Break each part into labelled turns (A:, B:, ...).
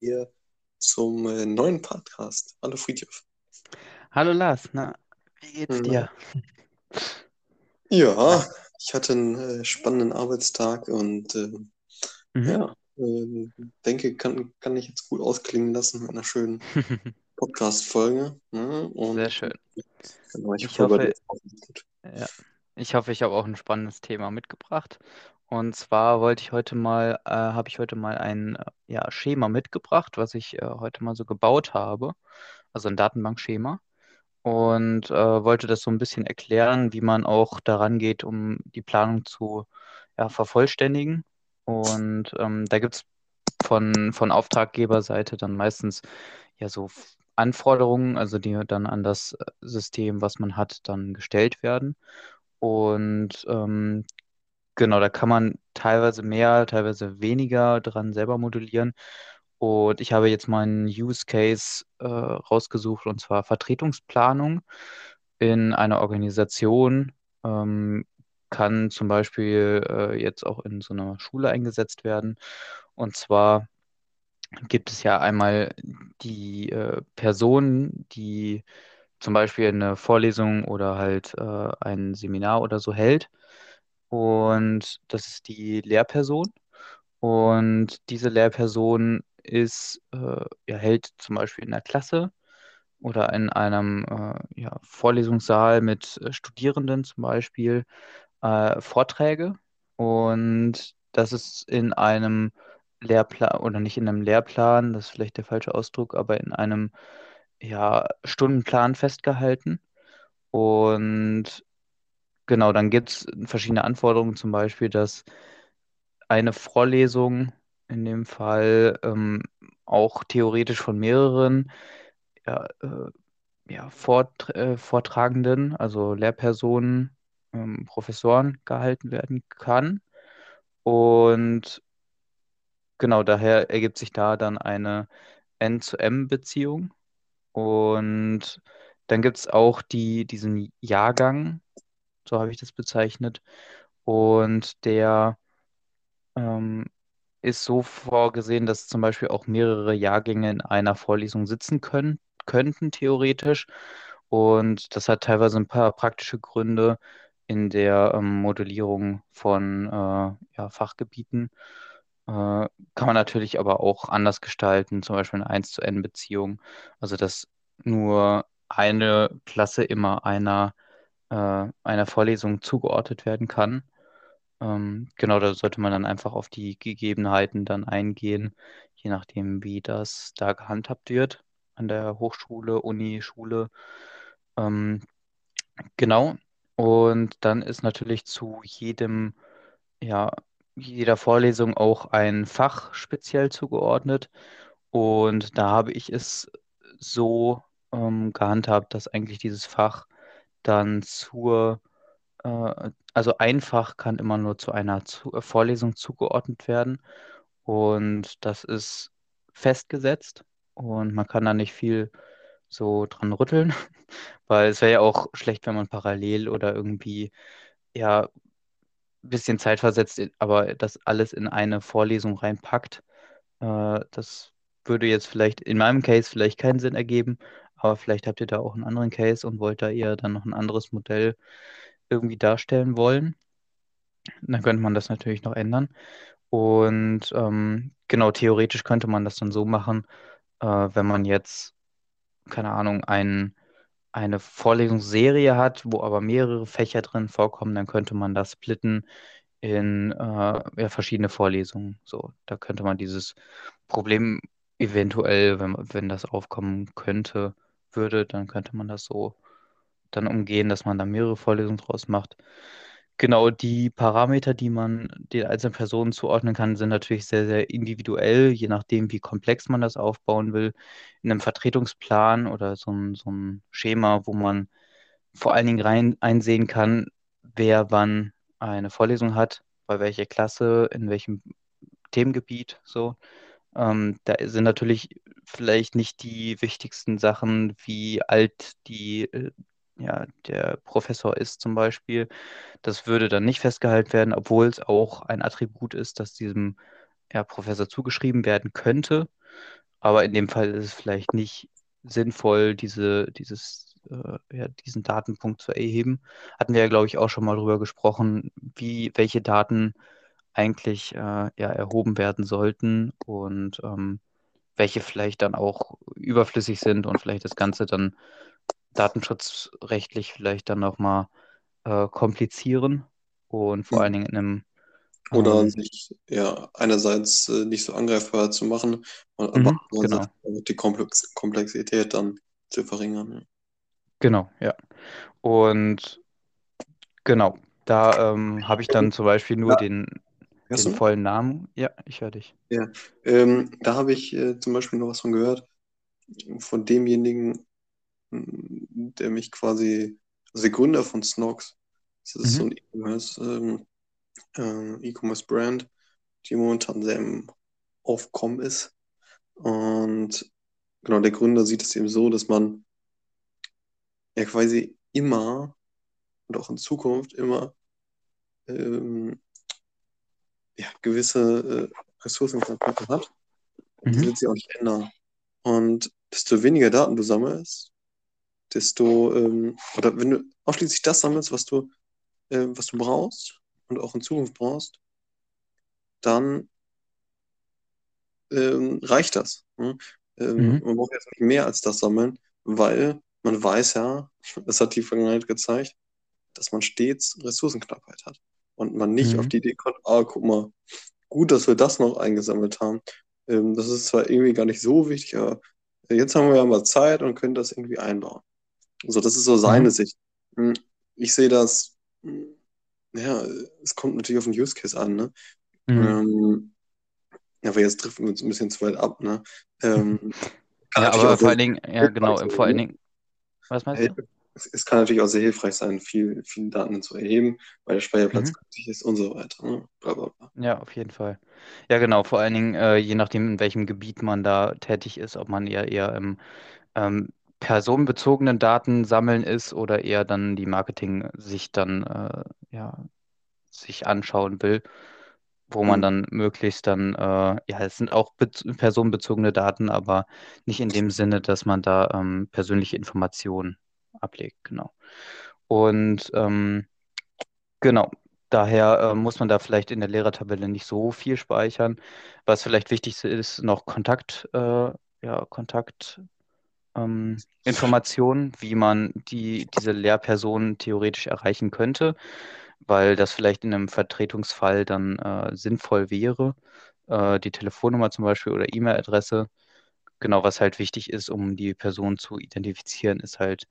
A: hier zum äh, neuen Podcast. Hallo Friedhof.
B: Hallo Lars, na, wie geht's dir?
A: ja, ich hatte einen äh, spannenden Arbeitstag und äh,
B: Mhm.
A: ja, äh, denke, kann, kann ich jetzt gut ausklingen lassen mit einer schönen Podcast-Folge. Ne?
B: Sehr schön.
A: genau, ich
B: Ich
A: hoffe,
B: ja, ich hoffe, ich habe auch ein spannendes Thema mitgebracht. Und zwar wollte ich heute mal, äh, habe ich heute mal ein äh, ja, Schema mitgebracht, was ich äh, heute mal so gebaut habe, also ein Datenbankschema. Und äh, wollte das so ein bisschen erklären, wie man auch daran geht, um die Planung zu ja, vervollständigen. Und ähm, da gibt es von, von Auftraggeberseite dann meistens ja so Anforderungen, also die dann an das äh, System, was man hat, dann gestellt werden. Und ähm, genau, da kann man teilweise mehr, teilweise weniger dran selber modellieren. Und ich habe jetzt mal einen Use Case äh, rausgesucht, und zwar Vertretungsplanung in einer Organisation. Ähm, kann zum Beispiel äh, jetzt auch in so einer Schule eingesetzt werden. Und zwar gibt es ja einmal die äh, Person, die zum Beispiel eine Vorlesung oder halt äh, ein Seminar oder so hält. Und das ist die Lehrperson. Und diese Lehrperson ist, äh, ja, hält zum Beispiel in der Klasse oder in einem äh, ja, Vorlesungssaal mit äh, Studierenden zum Beispiel äh, Vorträge. Und das ist in einem Lehrplan oder nicht in einem Lehrplan, das ist vielleicht der falsche Ausdruck, aber in einem ja, Stundenplan festgehalten. Und genau, dann gibt es verschiedene Anforderungen, zum Beispiel, dass eine Vorlesung in dem Fall ähm, auch theoretisch von mehreren ja, äh, ja, Vort äh, Vortragenden, also Lehrpersonen, ähm, Professoren gehalten werden kann. Und genau daher ergibt sich da dann eine N-zu-M-Beziehung. Und dann gibt es auch die, diesen Jahrgang, so habe ich das bezeichnet. Und der ähm, ist so vorgesehen, dass zum Beispiel auch mehrere Jahrgänge in einer Vorlesung sitzen können, könnten, theoretisch. Und das hat teilweise ein paar praktische Gründe in der ähm, Modellierung von äh, ja, Fachgebieten. Äh, kann man natürlich aber auch anders gestalten, zum Beispiel eine 1 zu N-Beziehung. Also dass nur eine Klasse immer einer, äh, einer Vorlesung zugeordnet werden kann. Ähm, genau, da sollte man dann einfach auf die Gegebenheiten dann eingehen, je nachdem, wie das da gehandhabt wird an der Hochschule, Uni, Schule. Ähm, genau. Und dann ist natürlich zu jedem, ja, jeder Vorlesung auch ein Fach speziell zugeordnet. Und da habe ich es so ähm, gehandhabt, dass eigentlich dieses Fach dann zur äh, also einfach kann immer nur zu einer zu äh, Vorlesung zugeordnet werden und das ist festgesetzt und man kann da nicht viel so dran rütteln, weil es wäre ja auch schlecht, wenn man parallel oder irgendwie ja ein bisschen Zeit versetzt, aber das alles in eine Vorlesung reinpackt. Äh, das würde jetzt vielleicht in meinem Case vielleicht keinen Sinn ergeben, aber vielleicht habt ihr da auch einen anderen Case und wollt da eher dann noch ein anderes Modell irgendwie darstellen wollen. Dann könnte man das natürlich noch ändern. Und ähm, genau, theoretisch könnte man das dann so machen, äh, wenn man jetzt, keine Ahnung, ein, eine Vorlesungsserie hat, wo aber mehrere Fächer drin vorkommen, dann könnte man das splitten in äh, ja, verschiedene Vorlesungen. So, da könnte man dieses Problem eventuell, wenn, wenn das aufkommen könnte, würde, dann könnte man das so dann umgehen, dass man da mehrere Vorlesungen draus macht. Genau, die Parameter, die man den einzelnen Personen zuordnen kann, sind natürlich sehr, sehr individuell, je nachdem, wie komplex man das aufbauen will. In einem Vertretungsplan oder so ein, so ein Schema, wo man vor allen Dingen rein einsehen kann, wer wann eine Vorlesung hat, bei welcher Klasse, in welchem Themengebiet, so. Ähm, da sind natürlich vielleicht nicht die wichtigsten Sachen, wie alt die, äh, ja, der Professor ist zum Beispiel. Das würde dann nicht festgehalten werden, obwohl es auch ein Attribut ist, das diesem ja, Professor zugeschrieben werden könnte. Aber in dem Fall ist es vielleicht nicht sinnvoll, diese, dieses, äh, ja, diesen Datenpunkt zu erheben. Hatten wir ja, glaube ich, auch schon mal drüber gesprochen, wie, welche Daten eigentlich äh, ja, erhoben werden sollten und ähm, welche vielleicht dann auch überflüssig sind und vielleicht das Ganze dann datenschutzrechtlich vielleicht dann nochmal äh, komplizieren und vor allen Dingen in einem
A: Oder
B: ähm,
A: sich ja einerseits äh, nicht so angreifbar zu machen und aber
B: mhm, genau,
A: andererseits auch die Komplex Komplexität dann zu verringern. Ja.
B: genau, ja. Und genau, da ähm, habe ich dann zum Beispiel nur
A: Ja,
B: den,
A: hörst
B: den
A: du
B: vollen Namen. Ja, ich höre dich.
A: Ja. Ähm, da habe ich äh, zum Beispiel noch was von gehört, von demjenigen, m, der mich quasi, also der Gründer von Snox, das ist so
B: Mhm,
A: ein E-Commerce, ähm, äh, E-Commerce-Brand, die momentan sehr im Aufkommen ist. Und genau, der Gründer sieht es eben so, dass man ja quasi immer und auch in Zukunft immer ähm, ja, gewisse äh, Ressourcenknappheiten hat. Und die
B: mhm,
A: wird sich auch nicht ändern. Und desto weniger Daten du sammelst, desto, ähm, oder wenn du ausschließlich das sammelst, was du, äh, was du brauchst und auch in Zukunft brauchst, dann ähm, reicht das. Ne? Ähm,
B: mhm,
A: man braucht jetzt nicht mehr als das sammeln, weil man weiß ja, das hat die Vergangenheit gezeigt, dass man stets Ressourcenknappheit hat und man nicht auf
B: mhm,
A: die Idee kommt, ah, guck mal, gut, dass wir das noch eingesammelt haben. Ähm, das ist zwar irgendwie gar nicht so wichtig, aber jetzt haben wir ja mal Zeit und können das irgendwie einbauen. So, das ist so seine
B: mhm,
A: Sicht. Hm, Ich sehe das, hm, ja, es kommt natürlich auf den Use Case an, ne?
B: mhm.
A: Ähm, aber jetzt driften wir uns ein bisschen zu weit ab, ne? Ähm,
B: Ja, aber vor allen Dingen, ja, genau, vor allen
A: ne?
B: Dingen, was meinst du?
A: Es, es kann natürlich auch sehr hilfreich sein, viel, viele Daten zu erheben, weil der Speicherplatz
B: Mhm.
A: günstig ist und so weiter, ne? Bla, bla, bla.
B: Ja, auf jeden Fall. Ja, genau, vor allen Dingen, äh, je nachdem, in welchem Gebiet man da tätig ist, ob man eher eher im ähm, personenbezogenen Daten sammeln ist oder eher dann die Marketing sich dann äh, ja, sich anschauen will, wo man
A: Hm.
B: dann möglichst dann, äh, ja, es sind auch bez personenbezogene Daten, aber nicht in dem Sinne, dass man da ähm, persönliche Informationen ablegt, genau. Und ähm, Genau. Daher äh, muss man da vielleicht in der Lehrertabelle nicht so viel speichern. Was vielleicht wichtig ist, noch Kontakt, äh, ja, Kontakt, ähm, Informationen, wie man die, diese Lehrperson theoretisch erreichen könnte, weil das vielleicht in einem Vertretungsfall dann äh, sinnvoll wäre. Äh, die Telefonnummer zum Beispiel oder E-Mail-Adresse. Genau, was halt wichtig ist, um die Person zu identifizieren, ist halt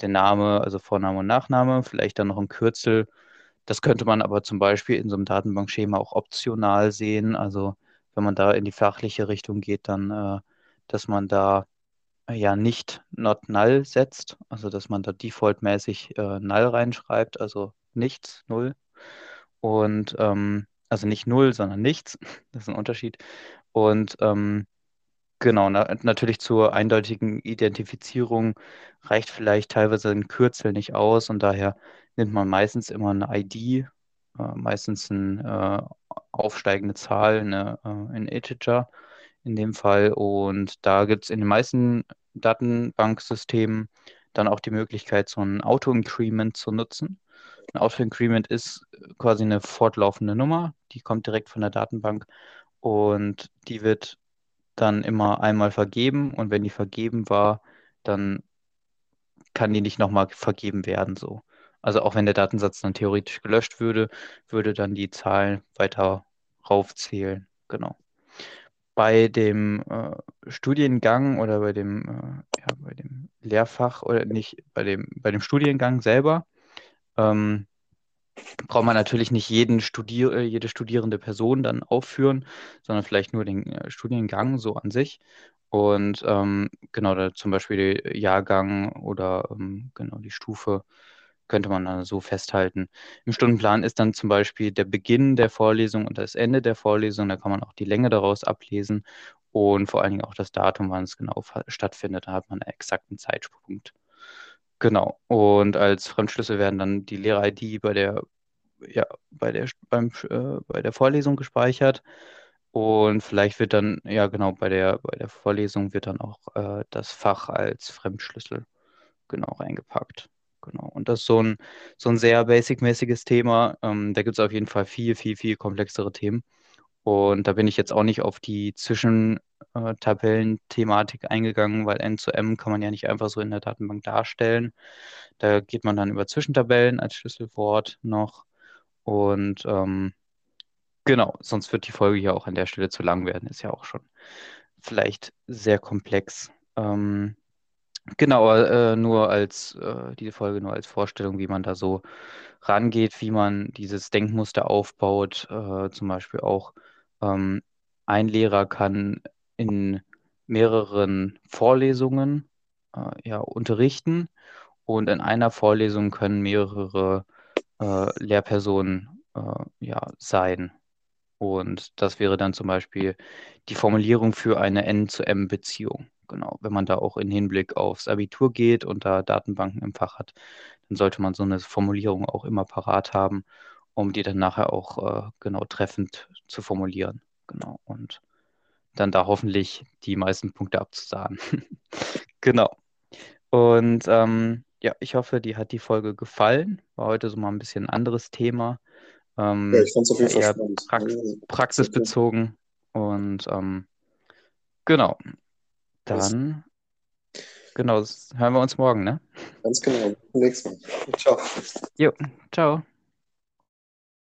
B: der Name, also Vorname und Nachname, vielleicht dann noch ein Kürzel das könnte man aber zum Beispiel in so einem Datenbankschema auch optional sehen. Also wenn man da in die fachliche Richtung geht, dann, äh, dass man da äh, ja nicht not null setzt, also dass man da defaultmäßig äh, null reinschreibt, also nichts, null. Und ähm, also nicht null, sondern nichts. Das ist ein Unterschied. Und ähm, Genau, na, natürlich zur eindeutigen Identifizierung reicht vielleicht teilweise ein Kürzel nicht aus und daher nimmt man meistens immer eine ID, äh, meistens eine äh, aufsteigende Zahl, eine, äh, ein Integer in dem Fall. Und da gibt es in den meisten Datenbanksystemen dann auch die Möglichkeit, so ein Auto-Increment zu nutzen. Ein Auto-Increment ist quasi eine fortlaufende Nummer, die kommt direkt von der Datenbank und die wird dann immer einmal vergeben und wenn die vergeben war, dann kann die nicht nochmal vergeben werden, so. Also auch wenn der Datensatz dann theoretisch gelöscht würde, würde dann die Zahl weiter raufzählen. Genau. Bei dem äh, Studiengang oder bei dem, äh, ja, bei dem Lehrfach oder nicht, bei dem, bei dem Studiengang selber, ähm, braucht man natürlich nicht jeden Studier äh, jede studierende Person dann aufführen, sondern vielleicht nur den äh, Studiengang so an sich. Und ähm, genau, da zum Beispiel Jahrgang oder ähm, genau die Stufe könnte man dann so festhalten. Im Stundenplan ist dann zum Beispiel der Beginn der Vorlesung und das Ende der Vorlesung. Da kann man auch die Länge daraus ablesen und vor allen Dingen auch das Datum, wann es genau stattfindet. Da hat man einen exakten Zeitpunkt. Genau. Und als Fremdschlüssel werden dann die Lehrer-ID bei der ja, bei der, beim, äh, bei der Vorlesung gespeichert. Und vielleicht wird dann, ja genau, bei der, bei der Vorlesung wird dann auch äh, das Fach als Fremdschlüssel genau reingepackt. Genau. Und das ist so ein, so ein sehr basic-mäßiges Thema. Ähm, da gibt es auf jeden Fall viel, viel, viel komplexere Themen. Und da bin ich jetzt auch nicht auf die Zwischentabellen-Thematik eingegangen, weil N zu M kann man ja nicht einfach so in der Datenbank darstellen. Da geht man dann über Zwischentabellen als Schlüsselwort noch. Und ähm, genau, sonst wird die Folge ja auch an der Stelle zu lang werden. Ist ja auch schon vielleicht sehr komplex. Ähm, Genau, äh, nur als äh, diese Folge nur als Vorstellung, wie man da so rangeht, wie man dieses Denkmuster aufbaut. Äh, zum Beispiel auch ähm, ein Lehrer kann in mehreren Vorlesungen äh, ja, unterrichten und in einer Vorlesung können mehrere äh, Lehrpersonen äh, ja, sein. Und das wäre dann zum Beispiel die Formulierung für eine N-zu-M-Beziehung. Genau, wenn man da auch in Hinblick aufs Abitur geht und da Datenbanken im Fach hat, dann sollte man so eine Formulierung auch immer parat haben, um die dann nachher auch äh, genau treffend zu formulieren. Genau, und dann da hoffentlich die meisten Punkte abzusahnen. Genau. Und ähm, ja, ich hoffe, dir hat die Folge gefallen. War heute so mal ein bisschen ein anderes Thema. Ähm,
A: Ja, ich fand es auf jeden Fall
B: eher
A: spannend.
B: prax praxisbezogen. Und ähm, genau, dann, genau, das hören wir uns morgen, ne?
A: ganz genau. Bis zum nächsten Mal. Ciao.
B: Jo, ciao.